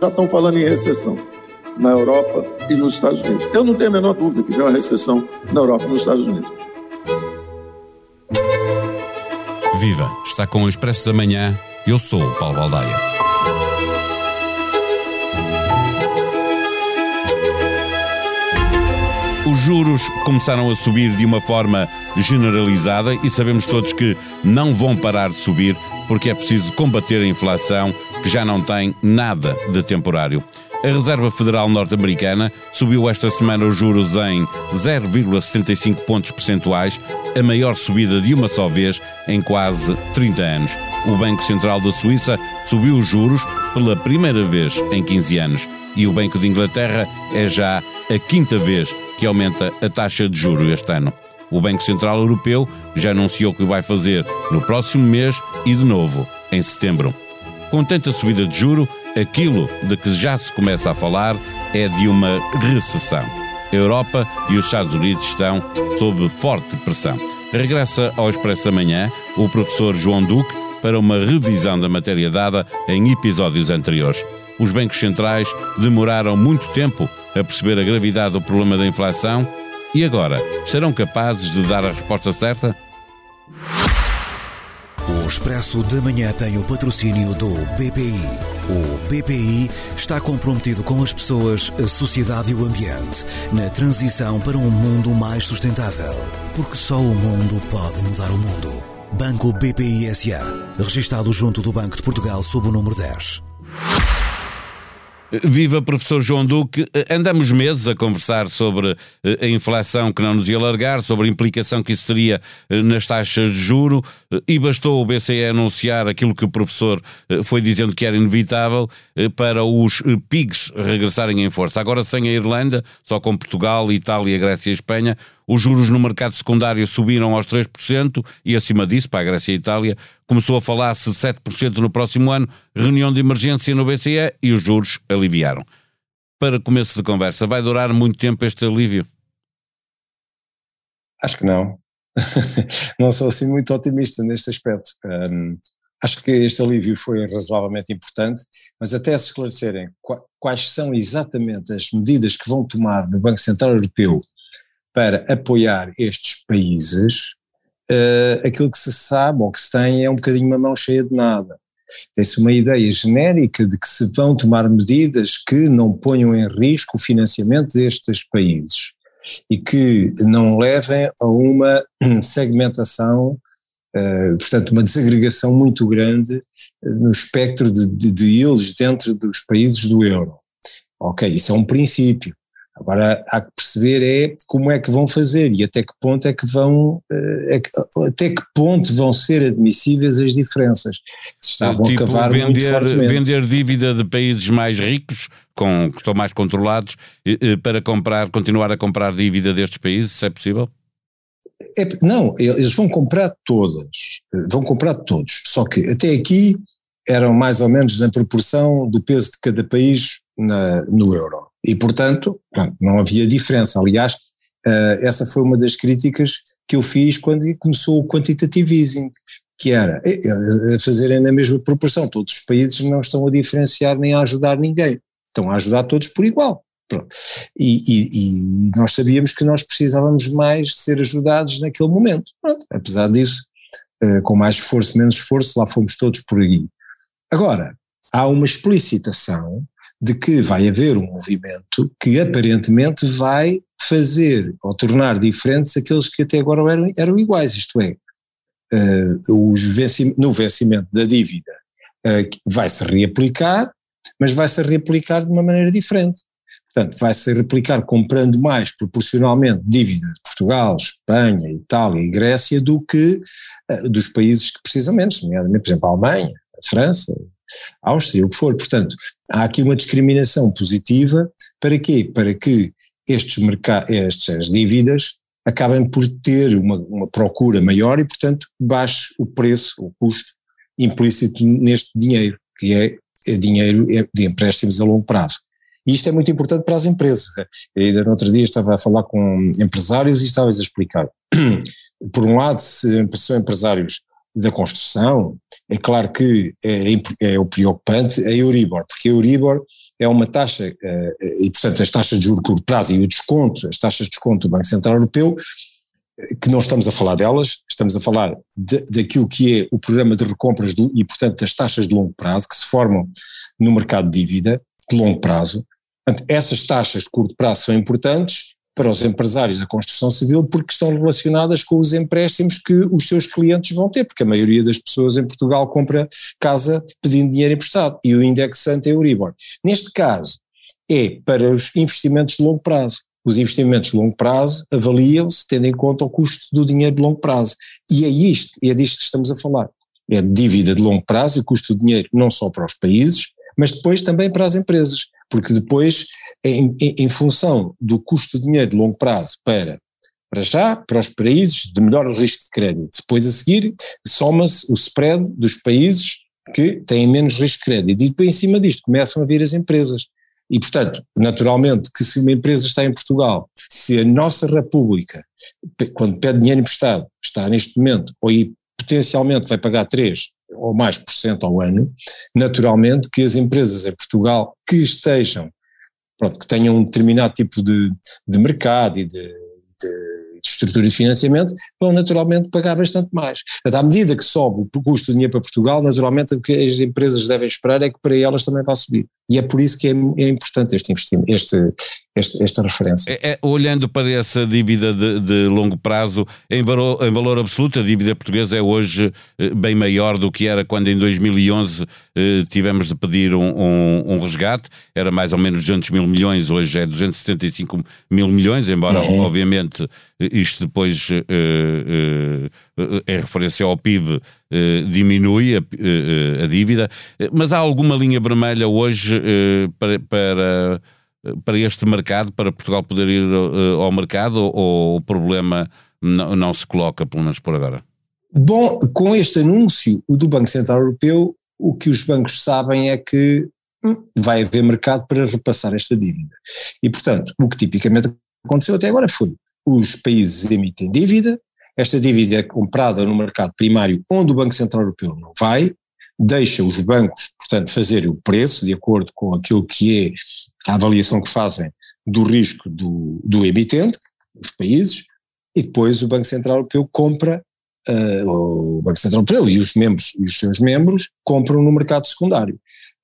Já estão falando em recessão na Europa e nos Estados Unidos. Eu não tenho a menor dúvida que vem uma recessão na Europa e nos Estados Unidos. Viva! Está com o Expresso da Manhã. Eu sou o Paulo Baldaia. Os juros começaram a subir de uma forma generalizada e sabemos todos que não vão parar de subir porque é preciso combater a inflação que já não tem nada de temporário. A Reserva Federal Norte-Americana subiu esta semana os juros em 0,75 pontos percentuais, a maior subida de uma só vez em quase 30 anos. O Banco Central da Suíça subiu os juros pela primeira vez em 15 anos e o Banco de Inglaterra é já a quinta vez que aumenta a taxa de juro este ano. O Banco Central Europeu já anunciou que o vai fazer no próximo mês e de novo em setembro. Com tanta subida de juro, aquilo de que já se começa a falar é de uma recessão. A Europa e os Estados Unidos estão sob forte pressão. Regressa ao Expresso Amanhã o professor João Duque para uma revisão da matéria dada em episódios anteriores. Os bancos centrais demoraram muito tempo a perceber a gravidade do problema da inflação e agora serão capazes de dar a resposta certa? O Expresso da Manhã tem o patrocínio do BPI. O BPI está comprometido com as pessoas, a sociedade e o ambiente na transição para um mundo mais sustentável. Porque só o mundo pode mudar o mundo. Banco BPI SA. Registado junto do Banco de Portugal sob o número 10. Viva professor João Duque, andamos meses a conversar sobre eh, a inflação que não nos ia largar, sobre a implicação que isso teria eh, nas taxas de juro eh, e bastou o BCE anunciar aquilo que o professor foi dizendo que era inevitável para os PIGs regressarem em força. Agora sem a Irlanda, só com Portugal, Itália, Grécia e Espanha, os juros no mercado secundário subiram aos 3% e, acima disso, para a Grécia e a Itália, começou a falar-se de 7% no próximo ano, reunião de emergência no BCE e os juros aliviaram. Para começo de conversa, vai durar muito tempo este alívio? Acho que não. não sou assim muito otimista neste aspecto. Um, acho que este alívio foi razoavelmente importante, mas até se esclarecerem quais são exatamente as medidas que vão tomar no Banco Central Europeu para apoiar estes países, uh, aquilo que se sabe ou que se tem é um bocadinho uma mão cheia de nada. Tem-se uma ideia genérica de que se vão tomar medidas que não ponham em risco o financiamento destes países e que não levem a uma segmentação, uh, portanto, uma desagregação muito grande no espectro de, de, de yields dentro dos países do euro. Ok, isso é um princípio. Agora há que perceber é como é que vão fazer e até que ponto é que vão, eh, é até que ponto vão ser admissíveis as diferenças. Estavam tipo, a cavar vender, muito fortemente. Vender dívida de países mais ricos, com, que estão mais controlados, para comprar, continuar a comprar dívida destes países, se é possível? É, não, eles vão comprar todas, vão comprar todos, só que até aqui eram mais ou menos na proporção do peso de cada país na, no euro. E, portanto, não havia diferença. Aliás, uh, essa foi uma das críticas que eu fiz quando começou o quantitative easing, que era eh, eh, fazerem na mesma proporção. Todos os países não estão a diferenciar nem a ajudar ninguém, estão a ajudar todos por igual. E, e, e, nós sabíamos que nós precisávamos mais de ser ajudados naquele momento. Pronto. Apesar disso, com mais esforço, menos esforço, lá fomos todos por aí. Agora, há uma explicitação de que vai haver um movimento que aparentemente vai fazer ou tornar diferentes aqueles que até agora eram, eram iguais, isto é, uh, os vencimento, no vencimento da dívida uh, vai-se reaplicar, mas vai-se reaplicar de uma maneira diferente. Portanto, vai-se replicar comprando mais proporcionalmente dívida de Portugal, Espanha, Itália e Grécia do que uh, dos países que precisam menos, nomeadamente, por exemplo, a Alemanha, a França, Áustria, o que for. Portanto, há aqui uma discriminação positiva para quê? Para que estes estas dívidas acabem por ter uma, uma, procura maior e, portanto, baixe o preço, o custo implícito neste dinheiro, que é, é dinheiro de empréstimos a longo prazo. E isto é muito importante para as empresas. Ainda no outro dia estava a falar com empresários e estava-lhes a explicar. Por um lado, se são empresários da construção é claro que é, é o preocupante a Euribor, porque a Euribor é uma taxa, eh, e portanto as taxas de juros curto prazo e o desconto, as taxas de desconto do Banco Central Europeu, eh, que não estamos a falar delas, estamos a falar de, daquilo que é o programa de recompras do, e portanto das taxas de longo prazo que se formam no mercado de dívida de longo prazo. Portanto, essas taxas de curto prazo são importantes para os empresários da construção civil porque estão relacionadas com os empréstimos que os seus clientes vão ter, porque a maioria das pessoas em Portugal compra casa pedindo dinheiro emprestado e o indexante é Euribor. Neste caso, é para os investimentos de longo prazo. Os investimentos de longo prazo avaliam-se tendo em conta o custo do dinheiro de longo prazo. E é isto, é disto que estamos a falar. É dívida de longo prazo e o custo do dinheiro não só para os países, mas depois também para as empresas porque depois, em, em, em função do custo de dinheiro de longo prazo para para já, para os países de melhor risco de crédito. Depois a seguir, soma-se o spread dos países que têm menos risco de crédito. E depois em cima disto começam a vir as empresas. E portanto, naturalmente que se uma empresa está em Portugal, se a nossa república, quando pede dinheiro emprestado, está neste momento, ou potencialmente vai pagar 3, ou mais por cento ao ano, naturalmente que as empresas em Portugal que estejam, pronto, que tenham um determinado tipo de, de mercado e de, de de estrutura de financiamento, vão naturalmente pagar bastante mais. Portanto, à medida que sobe o custo do dinheiro para Portugal, naturalmente o que as empresas devem esperar é que para elas também vá subir. E é por isso que é, é importante este investimento, este, este, esta referência. É, é, olhando para essa dívida de, de longo prazo, em valor, em valor, absoluto, a dívida portuguesa é hoje eh, bem maior do que era quando em 2011 eh, tivemos de pedir um, um, um, resgate, era mais ou menos 200 mil milhões, hoje é 275 mil milhões, embora uhum. obviamente isto depois uh, uh, em referência ao PIB uh, diminui a, a, dívida, mas há alguma linha vermelha hoje para, para, para, este mercado, para Portugal poder ir ao mercado, ou o problema não, não se coloca, pelo menos por agora? Bom, com este anúncio do Banco Central Europeu, o que os bancos sabem é que hum, vai haver mercado para repassar esta dívida. E, portanto, o que tipicamente aconteceu até agora foi os países emitem dívida, esta dívida é comprada no mercado primário, onde o Banco Central Europeu não vai, deixa os bancos, portanto, fazerem o preço de acordo com aquilo que é a avaliação que fazem do risco do, do emitente, os países, e depois o Banco Central Europeu compra, uh, o Banco Central Europeu e os membros e os seus membros compram no mercado secundário.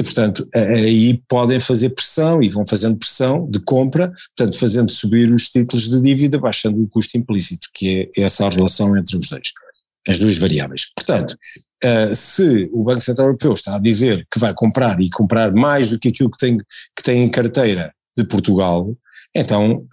E, portanto, aí podem fazer pressão e vão fazendo pressão de compra, portanto, fazendo subir os títulos de dívida, baixando o custo implícito, que é essa a relação entre os dois, as duas variáveis. Portanto, se o Banco Central Europeu está a dizer que vai comprar e comprar mais do que aquilo que tem, que tem em carteira de Portugal, então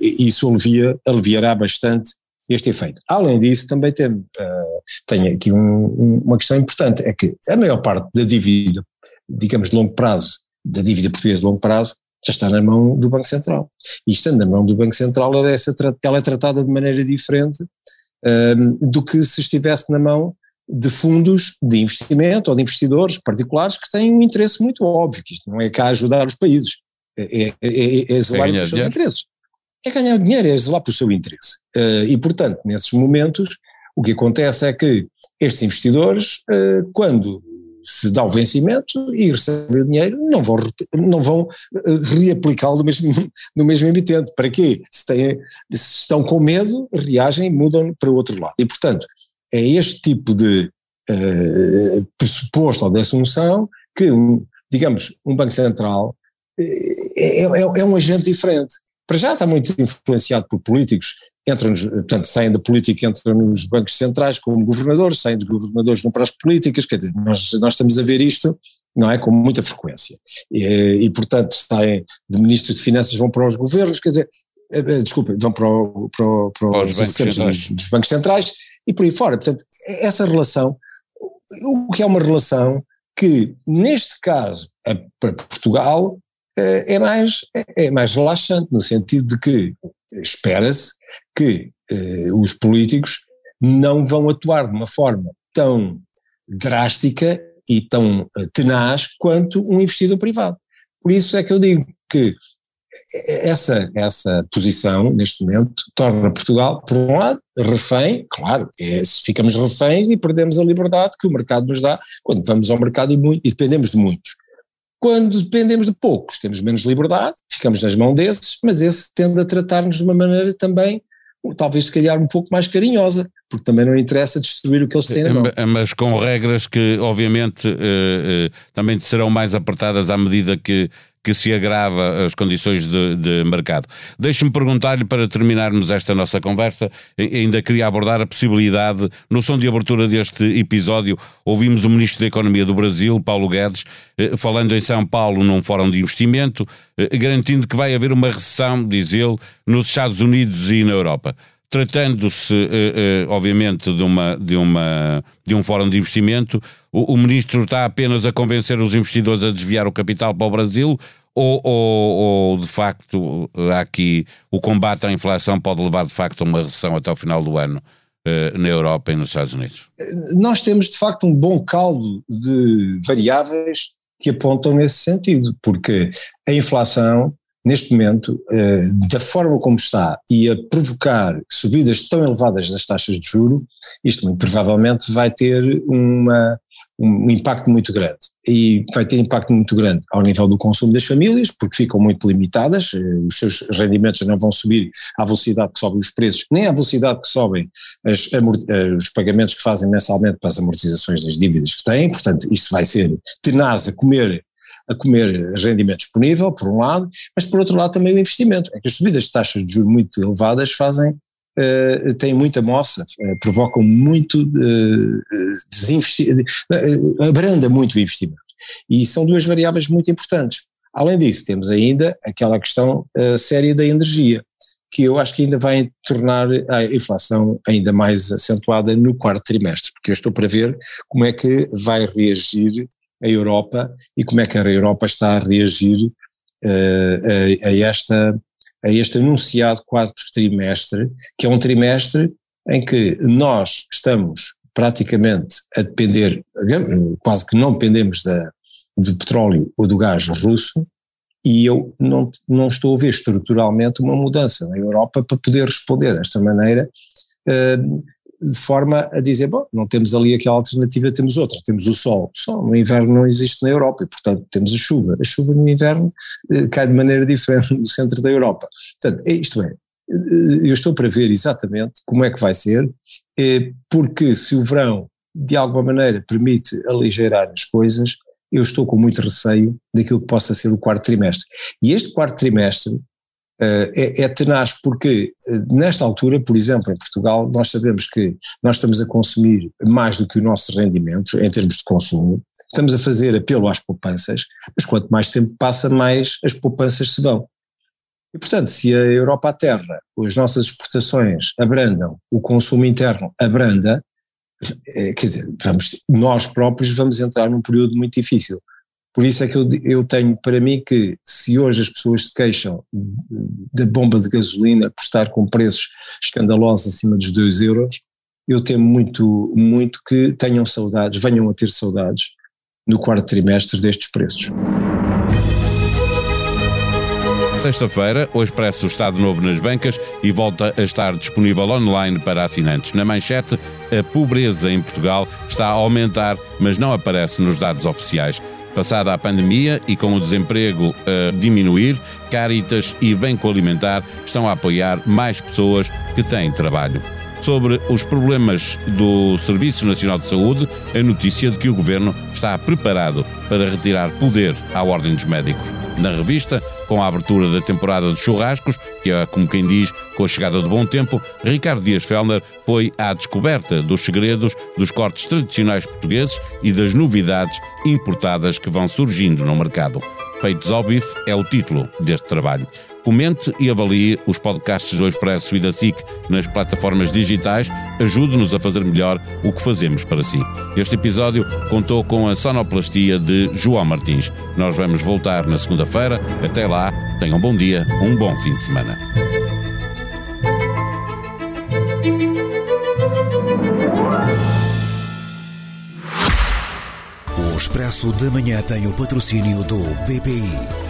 isso alivia, aliviará bastante este efeito. Além disso, também tem, uh, tem aqui um, uma questão importante, é que a maior parte da dívida digamos, de longo prazo, da dívida portuguesa de longo prazo, já está na mão do Banco Central. E estando na mão do Banco Central, ela é, ela é tratada de maneira diferente um, do que se estivesse na mão de fundos de investimento ou de investidores particulares que têm um interesse muito óbvio, que isto não é cá ajudar os países, é, é, é, é zelar pelos seus interesses. É ganhar dinheiro, é zelar pelo seu interesse. Uh, e, portanto, nesses momentos, o que acontece é que estes investidores, uh, quando se dá o vencimento e recebem o dinheiro, não vão, não vão eh, reaplicá-lo no mesmo, no mesmo emitente. Para quê? Se, têm, se estão com medo, reagem, mudam para o outro lado. E, portanto, é este tipo de uh, pressuposto ou de assunção que, um, digamos, um Banco Central eh, é, é, é um agente diferente. Para já está muito influenciado por políticos entram, portanto, saem da política, entram nos bancos centrais como governadores, saem dos governadores, vão para as políticas, quer dizer, nós, nós estamos a ver isto, não é, com muita frequência. E, e portanto, saem de ministros de finanças, vão para os governos, quer dizer, eh, eh, desculpa, vão para, o, para, o, para os, os bancos dos, dos bancos centrais e por aí fora. Portanto, essa relação, o que é uma relação que, neste caso, para Portugal, eh, é mais, é mais relaxante, no sentido de que espera-se que eh, os políticos não vão atuar de uma forma tão drástica e tão eh, tenaz quanto um investidor privado. Por isso é que eu digo que essa, essa posição, neste momento, torna Portugal, por um lado, refém, claro, é, ficamos reféns e perdemos a liberdade que o mercado nos dá quando vamos ao mercado e, e dependemos de muitos. Quando dependemos de poucos, temos menos liberdade, ficamos nas mãos desses, mas esse tende a tratar-nos de uma maneira também, talvez se calhar um pouco mais carinhosa, porque também não interessa destruir o que eles têm na mão. Mas com regras que, obviamente, eh, eh, também serão mais apertadas à medida que que se agrava as condições de, de mercado. Deixe-me perguntar-lhe, para terminarmos esta nossa conversa, ainda queria abordar a possibilidade, no som de abertura deste episódio, ouvimos o Ministro da Economia do Brasil, Paulo Guedes, eh, falando em São Paulo num fórum de investimento, eh, garantindo que vai haver uma recessão, diz ele, nos Estados Unidos e na Europa. Tratando-se, eh, obviamente, de, uma, de, uma, de um fórum de investimento, o, o, ministro está apenas a convencer os investidores a desviar o capital para o Brasil ou, ou, ou, de facto há aqui o combate à inflação pode levar de facto a uma recessão até o final do ano uh, na Europa e nos Estados Unidos? Nós temos de facto um bom caldo de variáveis que apontam nesse sentido, porque a inflação neste momento, eh, da forma como está e a provocar subidas tão elevadas das taxas de juro, isto muito provavelmente vai ter uma, um impacto muito grande. E vai ter impacto muito grande ao nível do consumo das famílias, porque ficam muito limitadas, eh, os seus rendimentos não vão subir à velocidade que sobem os preços, nem à velocidade que sobem as, eh, os pagamentos que fazem mensalmente para as amortizações das dívidas que têm, portanto, isto vai ser tenaz a comer a comer rendimento disponível, por um lado, mas por outro lado também o investimento. É que as subidas de taxas de juros muito elevadas fazem uh, têm muita moça, uh, provocam muito uh, desinvestimento, uh, abranda muito o investimento. E são duas variáveis muito importantes. Além disso, temos ainda aquela questão séria da energia, que eu acho que ainda vai tornar a inflação ainda mais acentuada no quarto trimestre, porque eu estou para ver como é que vai reagir a Europa e como é que a Europa está a reagir a, a esta a este anunciado quarto trimestre, que é um trimestre em que nós estamos praticamente a depender, quase que não dependemos da, do petróleo ou do gás russo, e eu não, não estou a ver estruturalmente uma mudança na Europa para poder responder desta maneira, uh, de forma a dizer, bom, não temos ali aquela alternativa, temos outra, temos o sol. O sol no inverno não existe na Europa e, portanto, temos a chuva. A chuva no inverno eh, cai de maneira diferente no centro da Europa. Portanto, é isto é, eh, eu estou para ver exatamente como é que vai ser, eh, porque se o verão de alguma maneira permite aligeirar as coisas, eu estou com muito receio daquilo que possa ser o quarto trimestre. E este quarto trimestre é, é tenaz porque eh, nesta altura, por exemplo, em Portugal, nós sabemos que nós estamos a consumir mais do que o nosso rendimento em termos de consumo, estamos a fazer apelo às poupanças, mas quanto mais tempo passa, mais as poupanças se vão. E, portanto, se a Europa à terra, as nossas exportações abrandam, o consumo interno abranda, eh, quer dizer, vamos, nós próprios vamos entrar num período muito difícil. Por isso é que eu, eu tenho para mim que se hoje as pessoas se queixam da bomba de gasolina por estar com preços escandalosos acima dos 2 euros, eu temo muito, muito que tenham saudades, venham a ter saudades no quarto trimestre destes preços. Sexta-feira, o Expresso está de novo nas bancas e volta a estar disponível online para assinantes. Na manchete, a pobreza em Portugal está a aumentar, mas não aparece nos dados oficiais. Passada a pandemia e com o desemprego a diminuir, Caritas e Banco Alimentar estão a apoiar mais pessoas que têm trabalho. Sobre os problemas do Serviço Nacional de Saúde, a notícia de que o governo está preparado para retirar poder à Ordem dos Médicos. Na revista, com a abertura da temporada de churrascos, que é como quem diz, com a chegada do bom tempo, Ricardo Dias Fellner foi à descoberta dos segredos dos cortes tradicionais portugueses e das novidades importadas que vão surgindo no mercado. Feitos ao bife é o título deste trabalho. Comente e avalie os podcasts do Expresso e da SIC nas plataformas digitais. Ajude-nos a fazer melhor o que fazemos para si. Este episódio contou com a sonoplastia de João Martins. Nós vamos voltar na segunda-feira. Até lá, tenham um bom dia, um bom fim de semana. O Expresso da Manhã tem o patrocínio do BPI